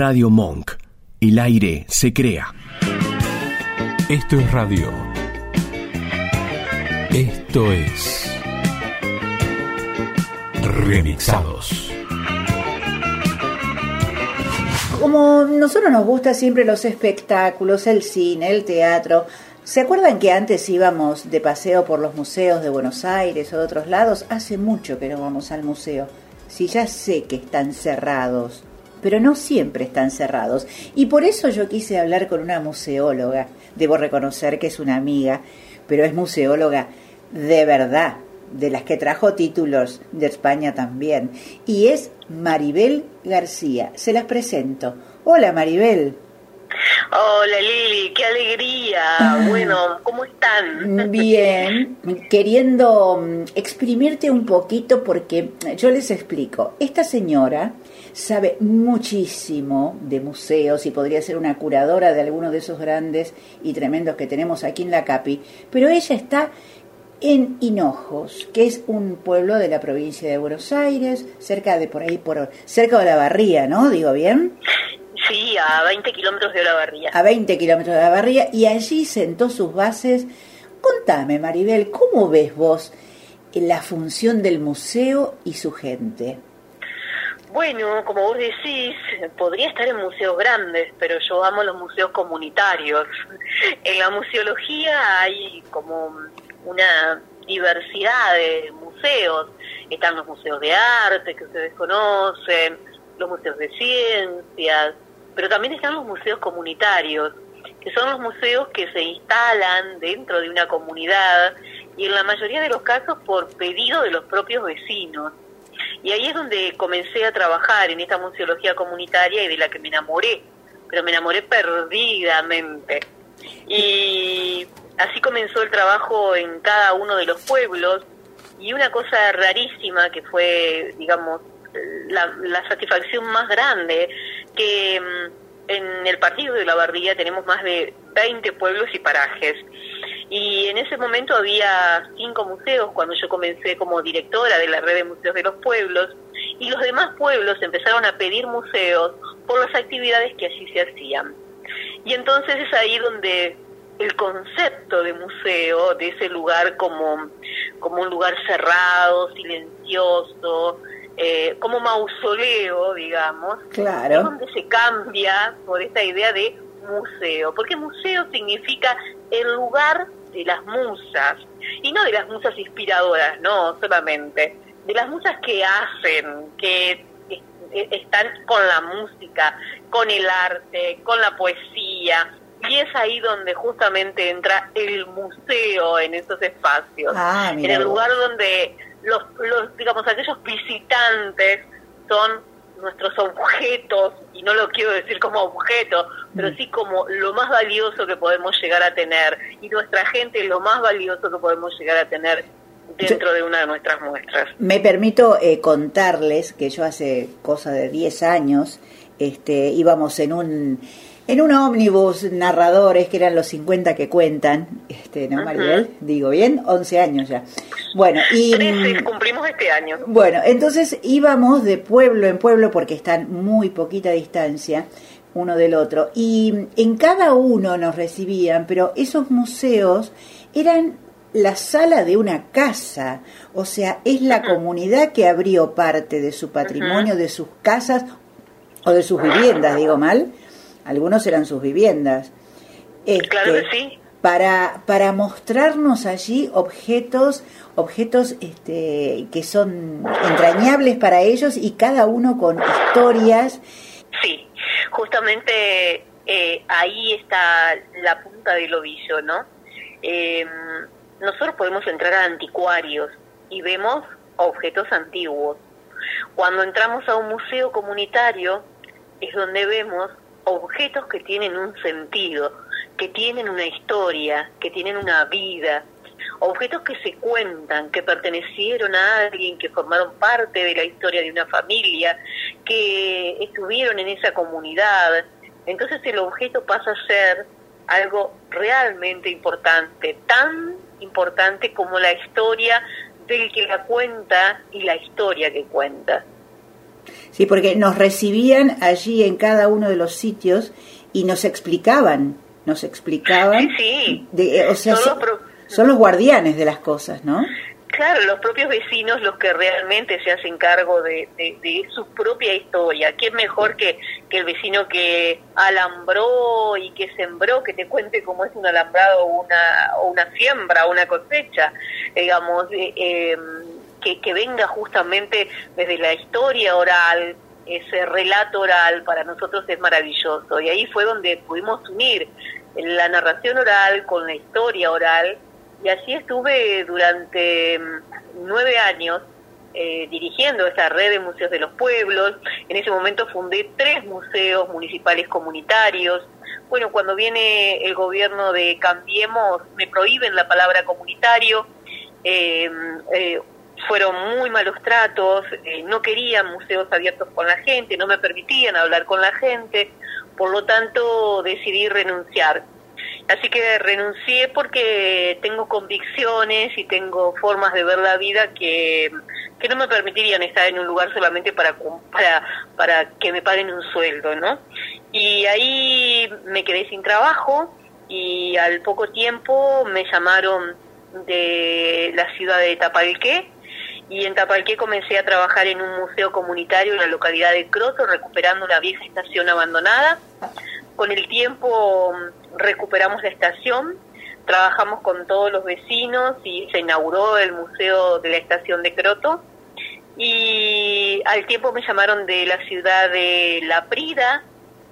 Radio Monk. El aire se crea. Esto es radio. Esto es Remixados. Como nosotros nos gusta siempre los espectáculos, el cine, el teatro, ¿se acuerdan que antes íbamos de paseo por los museos de Buenos Aires o de otros lados? Hace mucho que no vamos al museo. Si ya sé que están cerrados, pero no siempre están cerrados. Y por eso yo quise hablar con una museóloga. Debo reconocer que es una amiga, pero es museóloga de verdad, de las que trajo títulos de España también. Y es Maribel García. Se las presento. Hola Maribel. Hola Lili, qué alegría. Bueno, ¿cómo están? Bien, queriendo mm, exprimirte un poquito porque yo les explico. Esta señora sabe muchísimo de museos y podría ser una curadora de algunos de esos grandes y tremendos que tenemos aquí en la CAPI, pero ella está en Hinojos, que es un pueblo de la provincia de Buenos Aires, cerca de por ahí, por cerca de la Barría, ¿no? Digo bien. Sí, a 20 kilómetros de la Barría. A 20 kilómetros de la Barría, y allí sentó sus bases. Contame, Maribel, ¿cómo ves vos la función del museo y su gente? Bueno, como vos decís, podría estar en museos grandes, pero yo amo los museos comunitarios. En la museología hay como una diversidad de museos. Están los museos de arte que ustedes conocen, los museos de ciencias, pero también están los museos comunitarios, que son los museos que se instalan dentro de una comunidad y en la mayoría de los casos por pedido de los propios vecinos. Y ahí es donde comencé a trabajar en esta museología comunitaria y de la que me enamoré, pero me enamoré perdidamente. Y así comenzó el trabajo en cada uno de los pueblos y una cosa rarísima que fue, digamos, la, satisfacción más grande, que mm, en el partido de la Barría tenemos más de 20 pueblos y parajes. Y en ese momento había cinco museos cuando yo comencé como directora de la red de museos de los pueblos y los demás pueblos empezaron a pedir museos por las actividades que allí se hacían. Y entonces es ahí donde el concepto de museo, de ese lugar como, como un lugar cerrado, silencioso, eh, como mausoleo, digamos, claro. es donde se cambia por esta idea de museo, porque museo significa el lugar de las musas, y no de las musas inspiradoras, no solamente, de las musas que hacen, que están con la música, con el arte, con la poesía, y es ahí donde justamente entra el museo en esos espacios, ah, en el lugar donde los, los, digamos, aquellos visitantes son nuestros objetos, y no lo quiero decir como objeto, pero mm. sí como lo más valioso que podemos llegar a tener, y nuestra gente lo más valioso que podemos llegar a tener dentro de una de nuestras muestras. Me permito eh, contarles que yo hace cosa de 10 años este, íbamos en un en un ómnibus narradores que eran los 50 que cuentan, este, ¿no, Maribel? Digo bien, 11 años ya. Bueno, y mm, cumplimos este año. Bueno, entonces íbamos de pueblo en pueblo porque están muy poquita distancia uno del otro y en cada uno nos recibían, pero esos museos eran la sala de una casa, o sea, es la comunidad que abrió parte de su patrimonio, de sus casas o de sus viviendas, digo mal, algunos eran sus viviendas. claro que sí. Para, para mostrarnos allí objetos, objetos este, que son entrañables para ellos y cada uno con historias. Sí, justamente eh, ahí está la punta del ovillo, ¿no? Eh, nosotros podemos entrar a anticuarios y vemos objetos antiguos. Cuando entramos a un museo comunitario es donde vemos objetos que tienen un sentido, que tienen una historia, que tienen una vida, objetos que se cuentan, que pertenecieron a alguien, que formaron parte de la historia de una familia, que estuvieron en esa comunidad. Entonces el objeto pasa a ser algo realmente importante, tan importante como la historia del que la cuenta y la historia que cuenta. Sí, porque nos recibían allí en cada uno de los sitios y nos explicaban, nos explicaban. Sí, De, o sea, son, son los guardianes de las cosas, ¿no? Claro, los propios vecinos los que realmente se hacen cargo de, de, su propia historia. ¿Quién mejor que, que, el vecino que alambró y que sembró, que te cuente cómo es un alambrado o una, o una siembra o una cosecha? Digamos, eh, em, que, que venga justamente desde la historia oral, ese relato oral para nosotros es maravilloso. Y ahí fue donde pudimos unir la narración oral con la historia oral y así estuve durante mm, nueve años eh, dirigiendo esa red de museos de los pueblos. En ese momento fundé tres museos municipales comunitarios. Bueno, cuando viene el gobierno de Cambiemos, me prohíben la palabra comunitario. Eh, eh, fueron muy malos tratos, no querían museos abiertos con la gente, no me permitían hablar con la gente, por lo tanto decidí renunciar. Así que renuncié porque tengo convicciones y tengo formas de ver la vida que, que no me permitirían estar en un lugar solamente para, para, para que me paguen un sueldo, ¿no? Y ahí me quedé sin trabajo y al poco tiempo me llamaron de la ciudad de Tapalqué y en Tapalqué comencé a trabajar en un museo comunitario en la localidad de Croto recuperando una vieja estación abandonada. Con el tiempo recuperamos la estación, trabajamos con todos los vecinos y se inauguró el museo de la estación de Croto. Y al tiempo me llamaron de la ciudad de La Prida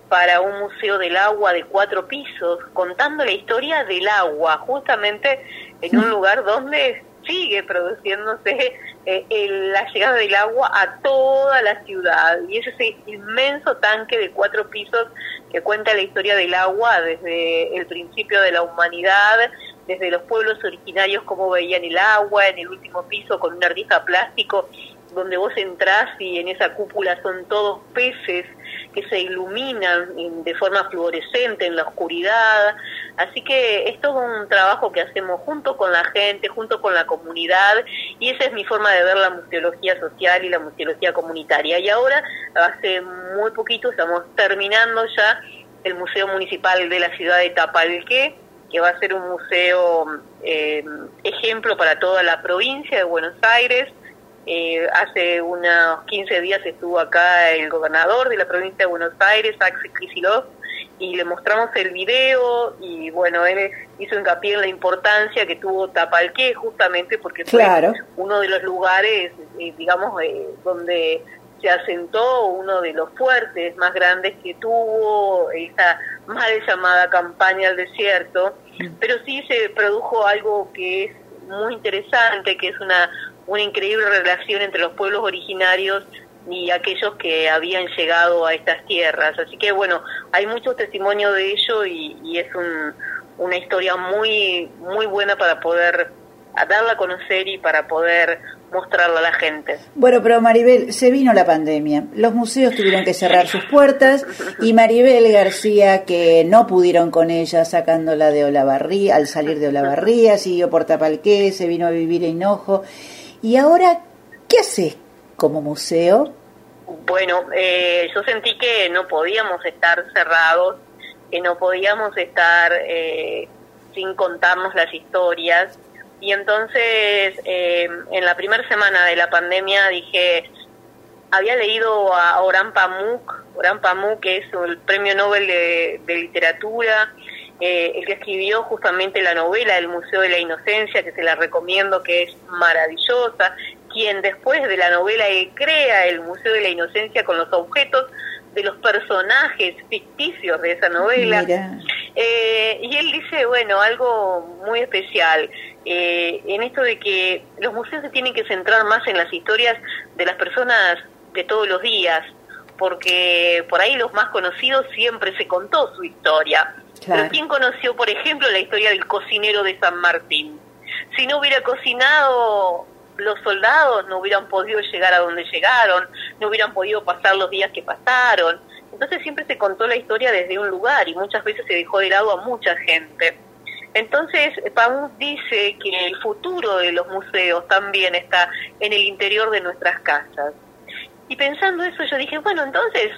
para un museo del agua de cuatro pisos, contando la historia del agua, justamente en un lugar donde sigue produciéndose eh, la llegada del agua a toda la ciudad. Y es ese inmenso tanque de cuatro pisos que cuenta la historia del agua desde el principio de la humanidad, desde los pueblos originarios, cómo veían el agua, en el último piso con una ardija plástico donde vos entrás y en esa cúpula son todos peces que se iluminan de forma fluorescente en la oscuridad. Así que es todo un trabajo que hacemos junto con la gente, junto con la comunidad, y esa es mi forma de ver la museología social y la museología comunitaria. Y ahora, hace muy poquito, estamos terminando ya el Museo Municipal de la ciudad de Tapalqué, que va a ser un museo eh, ejemplo para toda la provincia de Buenos Aires, eh, hace unos 15 días estuvo acá el gobernador de la provincia de Buenos Aires, Axel Kicillof, y le mostramos el video y bueno, él hizo hincapié en la importancia que tuvo Tapalqué justamente porque fue uno de los lugares, eh, digamos, eh, donde se asentó uno de los fuertes más grandes que tuvo esa mal llamada campaña al desierto, pero sí se produjo algo que es muy interesante, que es una una increíble relación entre los pueblos originarios y aquellos que habían llegado a estas tierras. Así que bueno, hay muchos testimonios de ello y, es una historia muy, muy buena para poder darla a conocer y para poder mostrarla a la gente. Bueno, pero Maribel, se vino la pandemia, los museos tuvieron que cerrar sus puertas y Maribel García, que no pudieron con ella sacándola de Olavarría, al salir de Olavarría, siguió por Tapalqué, se vino a vivir en Hinojo. ¿Y ahora qué haces como museo? Bueno, eh, yo sentí que no podíamos estar cerrados, que no podíamos estar eh, sin contarnos las historias. Y entonces, eh, en la primera semana de la pandemia dije, había leído a Oran Pamuk, Oran Pamuk es el premio Nobel de Literatura, eh, el que escribió justamente la novela El Museo de la Inocencia, que se la recomiendo, que es maravillosa, quien después de la novela crea el Museo de la Inocencia con los objetos de los personajes ficticios de esa novela. Eh, y él dice, bueno, algo muy especial, eh, en esto de que los museos se tienen que centrar más en las historias de las personas de todos los días, porque por ahí los más conocidos siempre se contó su historia pero ¿quién conoció, por ejemplo, la historia del cocinero de San Martín? Si no hubiera cocinado, los soldados no hubieran podido llegar a donde llegaron, no hubieran podido pasar los días que pasaron. Entonces siempre se contó la historia desde un lugar y muchas veces se dejó de lado a mucha gente. Entonces, Pamuk dice que el futuro de los museos también está en el interior de nuestras casas. Y pensando eso, yo dije, bueno, entonces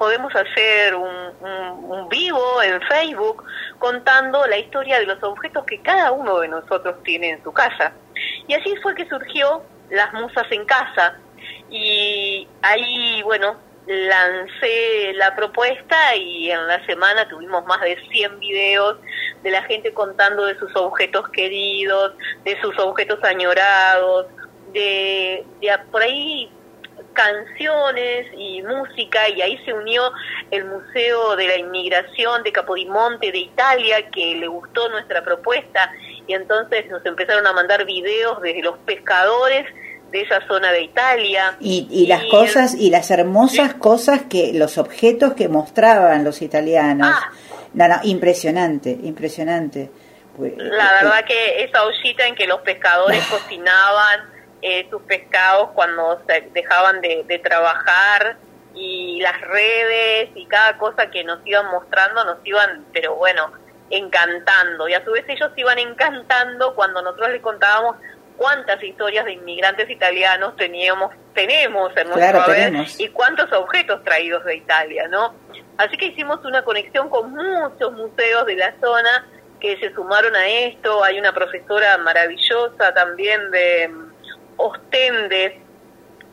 podemos hacer un, un, vivo en Facebook contando la historia de los objetos que cada uno de nosotros tiene en su casa. Y así fue que surgió Las Musas en Casa. Y ahí, bueno, lancé la propuesta y en la semana tuvimos más de 100 videos de la gente contando de sus objetos queridos, de sus objetos añorados, de, de por ahí canciones y música y ahí se unió el Museo de la Inmigración de Capodimonte de Italia que le gustó nuestra propuesta y entonces nos empezaron a mandar videos desde los pescadores de esa zona de Italia. Y, y las cosas, y las hermosas cosas que, los objetos que mostraban los italianos. Ah. No, no, impresionante, impresionante. Pues, la eh, verdad que esa ollita en que los pescadores cocinaban eh, sus pescados cuando se dejaban de, de trabajar y las redes y cada cosa que nos iban mostrando nos iban, pero bueno, encantando. Y a su vez ellos iban encantando cuando nosotros les contábamos cuántas historias de inmigrantes italianos teníamos, tenemos en nuestro claro, y cuántos objetos traídos de Italia, ¿no? Así que hicimos una conexión con muchos museos de la zona que se sumaron a esto. Hay una profesora maravillosa también de Ostende,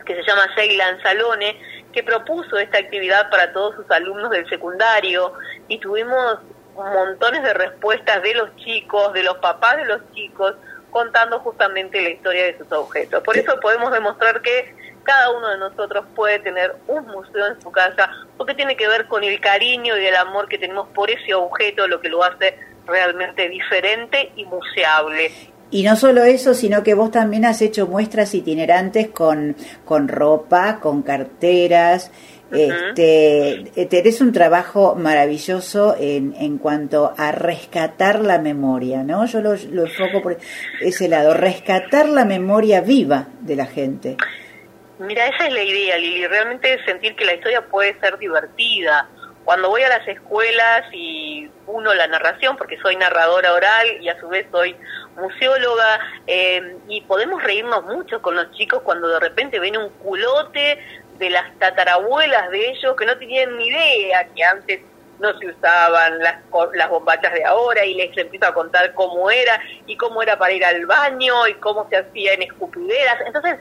que se llama Sheila Anzalone, que propuso esta actividad para todos sus alumnos del secundario y tuvimos montones de respuestas de los chicos, de los papás de los chicos, contando justamente la historia de sus objetos. Por eso podemos demostrar que cada uno de nosotros puede tener un museo en su casa, porque tiene que ver con el cariño y el amor que tenemos por ese objeto, lo que lo hace realmente diferente y museable. Y no solo eso, sino que vos también has hecho muestras itinerantes con, con ropa, con carteras, este, tenés un trabajo maravilloso en, en cuanto a rescatar la memoria, ¿no? Yo lo, lo enfoco por ese lado, rescatar la memoria viva de la gente. Mira, esa es la idea, Lili, realmente sentir que la historia puede ser divertida. Cuando voy a las escuelas y uno la narración, porque soy narradora oral y a su vez soy museóloga, eh, y podemos reírnos mucho con los chicos cuando de repente ven un culote de las tatarabuelas de ellos que no tenían ni idea que antes no se usaban las, las bombachas de ahora y les empiezo a contar cómo era y cómo era para ir al baño y cómo se hacía en escupideras. Entonces,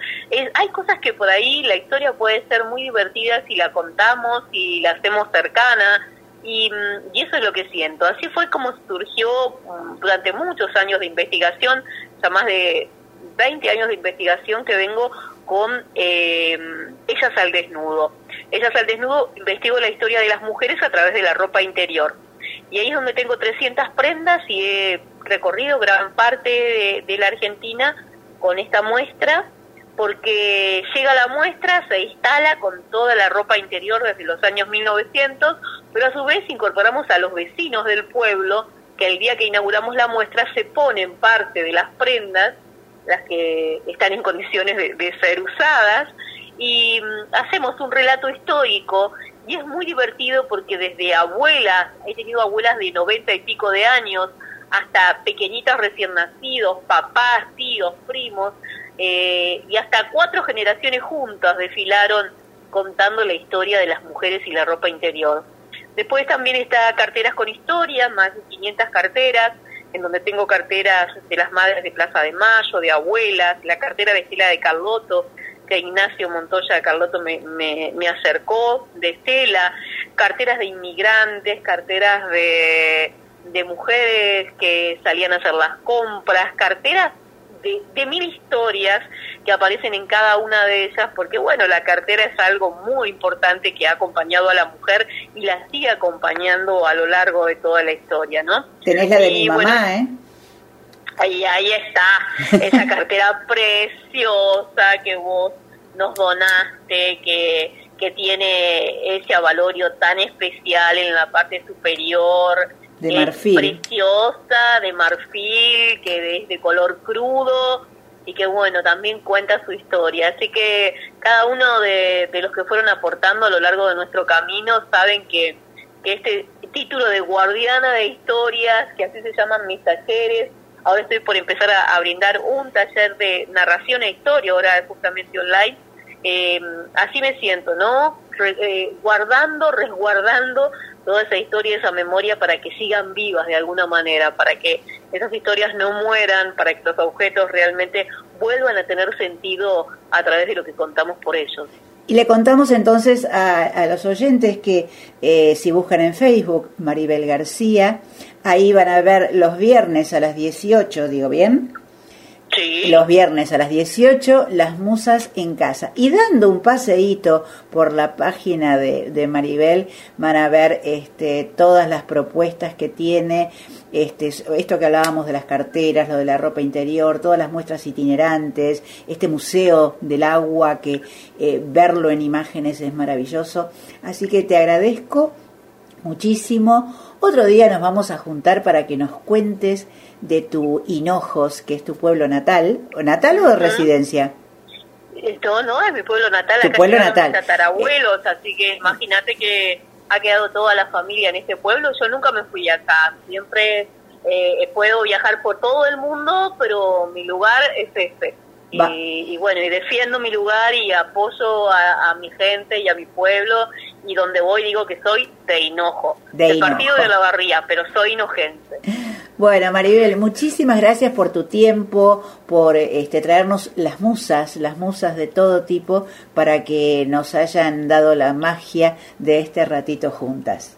hay cosas que por ahí la historia puede ser muy divertida si la contamos y la hacemos cercana. Y, mm, y, eso es lo que siento. Así fue como surgió mm, durante muchos años de investigación, ya más de 20 años de investigación que vengo con eh, Ellas al Desnudo. Ellas al Desnudo investigo la historia de las mujeres a través de la ropa interior. Y ahí es donde tengo 300 prendas y he recorrido gran parte de, la Argentina con esta muestra, porque llega la muestra, se instala con toda la ropa interior desde los años 1900, pero a su vez incorporamos a los vecinos del pueblo, que el día que inauguramos la muestra se ponen parte de las prendas las que están en condiciones de, ser usadas, y mm, hacemos un relato histórico y es muy divertido porque desde abuelas, he tenido abuelas de noventa y pico de años, hasta pequeñitas recién nacidos, papás, tíos, primos, eh, y hasta cuatro generaciones juntas desfilaron contando la historia de las mujeres y la ropa interior. Después también está carteras con historia, más de 500 carteras, en donde tengo carteras de las madres de Plaza de Mayo, de abuelas, la cartera de Estela de Carloto, que Ignacio Montoya de Carloto me, me, acercó, de Estela, carteras de inmigrantes, carteras de, de mujeres que salían a hacer las compras, carteras de, mil historias que aparecen en cada una de ellas, porque bueno, la cartera es algo muy importante que ha acompañado a la mujer y la sigue acompañando a lo largo de toda la historia, ¿no? Tenés la de mi mamá, ¿eh? Ahí, ahí está, esa cartera preciosa que vos nos donaste, que, que tiene ese avalorio tan especial en la parte superior, de marfil. preciosa, de marfil, que es de color crudo y que bueno, también cuenta su historia. Así que cada uno de, los que fueron aportando a lo largo de nuestro camino saben que, que este título de guardiana de historias, que así se llaman mis talleres, ahora estoy por empezar a, brindar un taller de narración e historia, ahora justamente online, eh, así me siento, ¿no? Eh, guardando, resguardando toda esa historia, esa memoria para que sigan vivas de alguna manera, para que esas historias no mueran, para que los objetos realmente vuelvan a tener sentido a través de lo que contamos por ellos. Y le contamos entonces a, los oyentes que eh, si buscan en Facebook Maribel García, ahí van a ver los viernes a las 18, digo bien. Los viernes a las 18, las musas en casa. Y dando un paseíto por la página de, Maribel, van a ver este, todas las propuestas que tiene, este, esto que hablábamos de las carteras, lo de la ropa interior, todas las muestras itinerantes, este museo del agua que eh, verlo en imágenes es maravilloso. Así que te agradezco muchísimo. Otro día nos vamos a juntar para que nos cuentes de tu Hinojos, que es tu pueblo natal, ¿o natal o de residencia? No, no, es mi pueblo natal. Tu pueblo natal. tatarabuelos, así que imagínate que ha quedado toda la familia en este pueblo. Yo nunca me fui acá, siempre eh, puedo viajar por todo el mundo, pero mi lugar es este. Y, bueno, y defiendo mi lugar y apoyo a, mi gente y a mi pueblo y donde voy digo que soy de Hinojo, del partido de la barría, pero soy inocente. Bueno, Maribel, muchísimas gracias por tu tiempo, por este, traernos las musas, las musas de todo tipo, para que nos hayan dado la magia de este ratito juntas.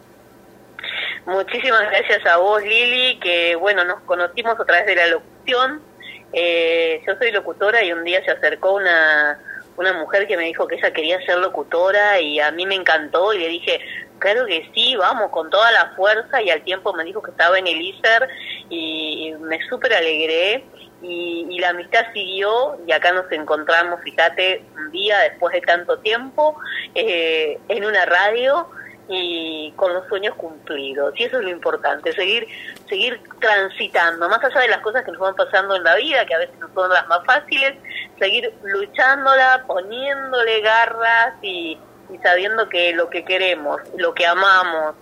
Muchísimas gracias a vos, Lili, que bueno, nos conocimos a través de la locución. Eh, yo soy locutora y un día se acercó una, una mujer que me dijo que ella quería ser locutora y a mí me encantó y le dije, claro que sí, vamos, con toda la fuerza y al tiempo me dijo que estaba en el ISER y, me súper alegré y, la amistad siguió y acá nos encontramos, fíjate, un día después de tanto tiempo eh, en una radio y con los sueños cumplidos. Y eso es lo importante, seguir, seguir transitando, más allá de las cosas que nos van pasando en la vida, que a veces no son las más fáciles, seguir luchándola, poniéndole garras y, y sabiendo que lo que queremos, lo que amamos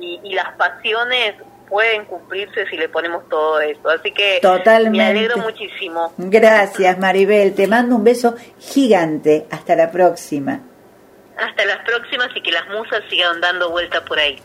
y, y las pasiones pueden cumplirse si le ponemos todo esto. Así que me alegro muchísimo. Gracias, Maribel. Te mando un beso gigante. Hasta la próxima. Hasta las próximas y que las musas sigan dando vuelta por ahí.